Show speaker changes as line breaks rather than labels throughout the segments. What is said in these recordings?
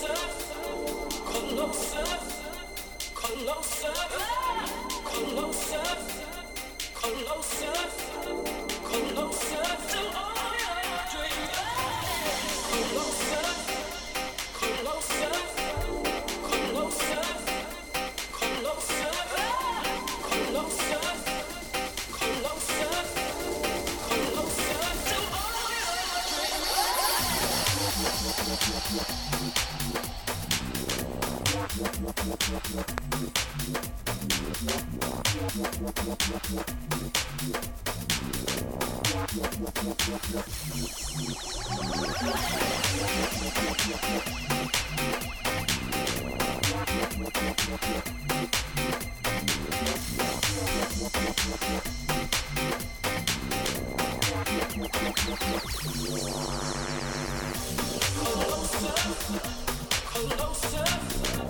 closer, closer, closer, closer. Closer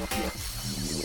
Yeah.